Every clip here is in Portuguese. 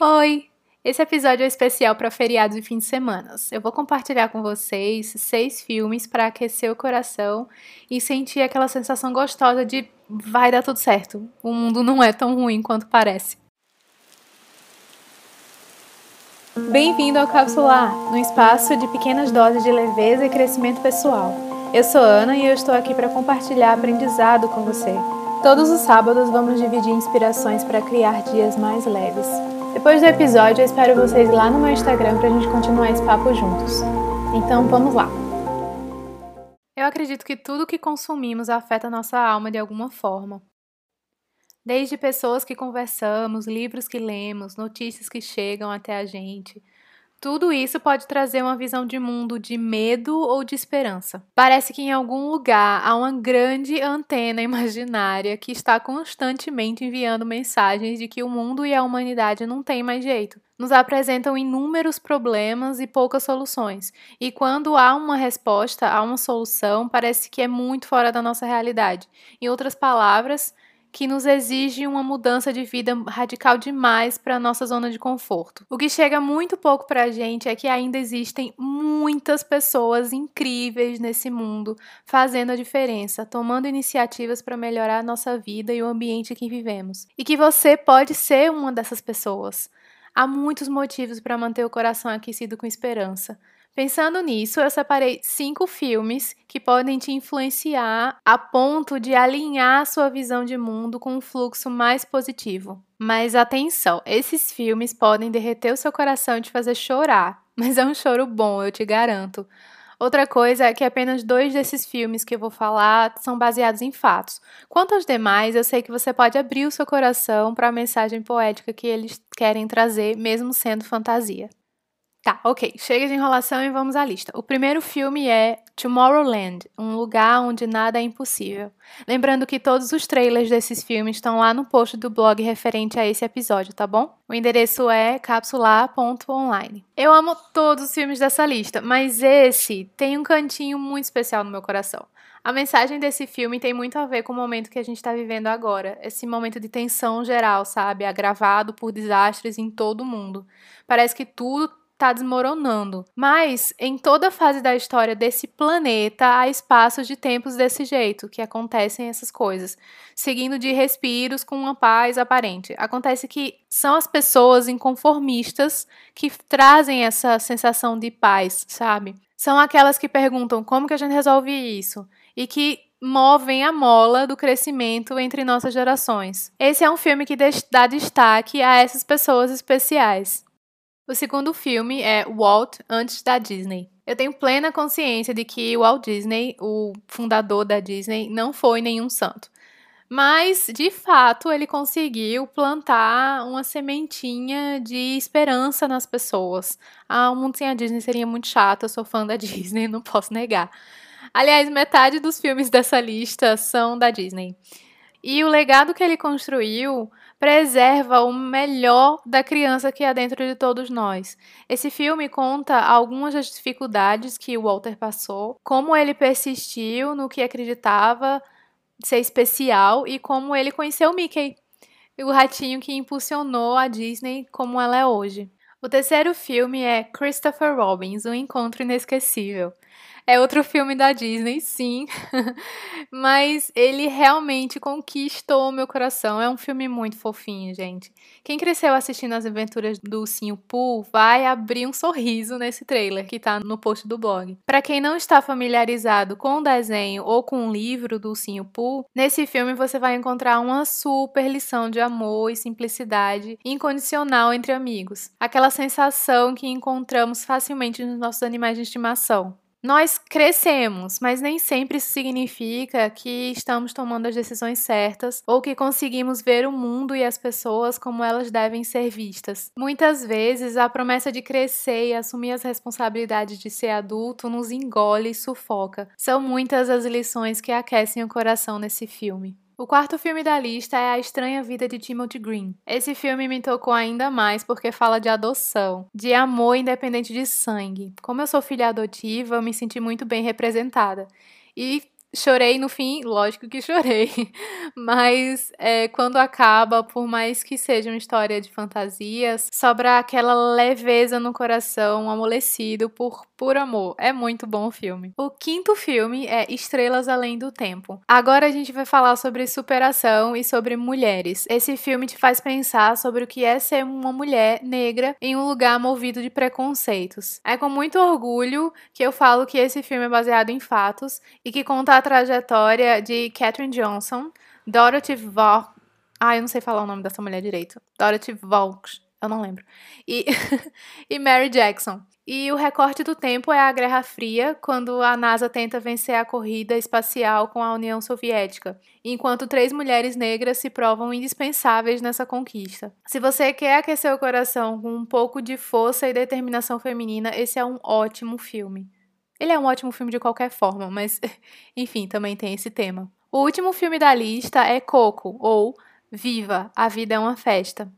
Oi! Esse episódio é especial para feriados e fins de semana. Eu vou compartilhar com vocês seis filmes para aquecer o coração e sentir aquela sensação gostosa de vai dar tudo certo. O mundo não é tão ruim quanto parece. Bem-vindo ao Capsular, um espaço de pequenas doses de leveza e crescimento pessoal. Eu sou Ana e eu estou aqui para compartilhar aprendizado com você. Todos os sábados vamos dividir inspirações para criar dias mais leves. Depois do episódio, eu espero vocês lá no meu Instagram para a gente continuar esse papo juntos. Então vamos lá! Eu acredito que tudo que consumimos afeta nossa alma de alguma forma. Desde pessoas que conversamos, livros que lemos, notícias que chegam até a gente, tudo isso pode trazer uma visão de mundo de medo ou de esperança. Parece que em algum lugar há uma grande antena imaginária que está constantemente enviando mensagens de que o mundo e a humanidade não têm mais jeito. Nos apresentam inúmeros problemas e poucas soluções. E quando há uma resposta, há uma solução, parece que é muito fora da nossa realidade. Em outras palavras, que nos exige uma mudança de vida radical demais para a nossa zona de conforto. O que chega muito pouco para a gente é que ainda existem muitas pessoas incríveis nesse mundo fazendo a diferença, tomando iniciativas para melhorar a nossa vida e o ambiente que vivemos. E que você pode ser uma dessas pessoas. Há muitos motivos para manter o coração aquecido com esperança. Pensando nisso, eu separei cinco filmes que podem te influenciar a ponto de alinhar sua visão de mundo com um fluxo mais positivo. Mas atenção, esses filmes podem derreter o seu coração e te fazer chorar, mas é um choro bom, eu te garanto. Outra coisa é que apenas dois desses filmes que eu vou falar são baseados em fatos. Quanto aos demais, eu sei que você pode abrir o seu coração para a mensagem poética que eles querem trazer, mesmo sendo fantasia. Tá, ok. Chega de enrolação e vamos à lista. O primeiro filme é Tomorrowland, um lugar onde nada é impossível. Lembrando que todos os trailers desses filmes estão lá no post do blog referente a esse episódio, tá bom? O endereço é capsular.online. Eu amo todos os filmes dessa lista, mas esse tem um cantinho muito especial no meu coração. A mensagem desse filme tem muito a ver com o momento que a gente está vivendo agora. Esse momento de tensão geral, sabe? Agravado por desastres em todo o mundo. Parece que tudo está desmoronando. Mas em toda fase da história desse planeta há espaços de tempos desse jeito, que acontecem essas coisas, seguindo de respiros com uma paz aparente. Acontece que são as pessoas inconformistas que trazem essa sensação de paz, sabe? São aquelas que perguntam como que a gente resolve isso e que movem a mola do crescimento entre nossas gerações. Esse é um filme que dá destaque a essas pessoas especiais. O segundo filme é Walt antes da Disney. Eu tenho plena consciência de que Walt Disney, o fundador da Disney, não foi nenhum santo. Mas, de fato, ele conseguiu plantar uma sementinha de esperança nas pessoas. Ah, o mundo sem a Disney seria muito chato, eu sou fã da Disney, não posso negar. Aliás, metade dos filmes dessa lista são da Disney. E o legado que ele construiu preserva o melhor da criança que há dentro de todos nós. Esse filme conta algumas das dificuldades que Walter passou, como ele persistiu no que acreditava ser especial e como ele conheceu Mickey, o ratinho que impulsionou a Disney como ela é hoje. O terceiro filme é Christopher Robins, Um Encontro Inesquecível. É outro filme da Disney, sim. Mas ele realmente conquistou meu coração. É um filme muito fofinho, gente. Quem cresceu assistindo as aventuras do Ursinho Pooh vai abrir um sorriso nesse trailer que tá no post do blog. Para quem não está familiarizado com o desenho ou com o livro do Ursinho Pooh, nesse filme você vai encontrar uma super lição de amor e simplicidade incondicional entre amigos. Aquela sensação que encontramos facilmente nos nossos animais de estimação. Nós crescemos, mas nem sempre isso significa que estamos tomando as decisões certas ou que conseguimos ver o mundo e as pessoas como elas devem ser vistas. Muitas vezes, a promessa de crescer e assumir as responsabilidades de ser adulto nos engole e sufoca. São muitas as lições que aquecem o coração nesse filme. O quarto filme da lista é A Estranha Vida de Timothy Green. Esse filme me tocou ainda mais porque fala de adoção, de amor independente de sangue. Como eu sou filha adotiva, eu me senti muito bem representada. E Chorei no fim, lógico que chorei, mas é, quando acaba, por mais que seja uma história de fantasias, sobra aquela leveza no coração, amolecido por por amor. É muito bom o filme. O quinto filme é Estrelas Além do Tempo. Agora a gente vai falar sobre superação e sobre mulheres. Esse filme te faz pensar sobre o que é ser uma mulher negra em um lugar movido de preconceitos. É com muito orgulho que eu falo que esse filme é baseado em fatos e que conta trajetória de Katherine Johnson, Dorothy Vaughan. Ah, eu não sei falar o nome dessa mulher direito. Dorothy Vaughan. Eu não lembro. E, e Mary Jackson. E o recorte do tempo é a Guerra Fria, quando a NASA tenta vencer a corrida espacial com a União Soviética, enquanto três mulheres negras se provam indispensáveis nessa conquista. Se você quer aquecer o coração com um pouco de força e determinação feminina, esse é um ótimo filme. Ele é um ótimo filme de qualquer forma, mas enfim, também tem esse tema. O último filme da lista é Coco, ou Viva, a Vida é uma Festa.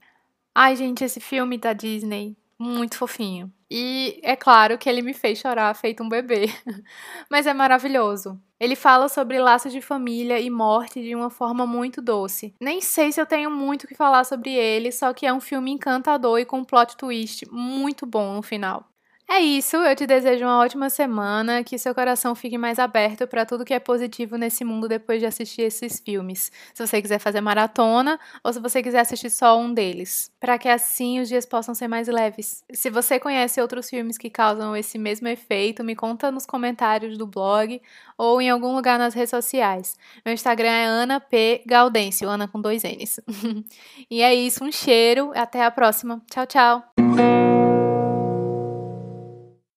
Ai, gente, esse filme da Disney, muito fofinho. E é claro que ele me fez chorar feito um bebê, mas é maravilhoso. Ele fala sobre laços de família e morte de uma forma muito doce. Nem sei se eu tenho muito o que falar sobre ele, só que é um filme encantador e com um plot twist muito bom no final. É isso, eu te desejo uma ótima semana, que seu coração fique mais aberto para tudo que é positivo nesse mundo depois de assistir esses filmes. Se você quiser fazer maratona ou se você quiser assistir só um deles, para que assim os dias possam ser mais leves. Se você conhece outros filmes que causam esse mesmo efeito, me conta nos comentários do blog ou em algum lugar nas redes sociais. Meu Instagram é Ana P Gaudêncio, Ana com dois N's. e é isso, um cheiro, até a próxima. Tchau, tchau.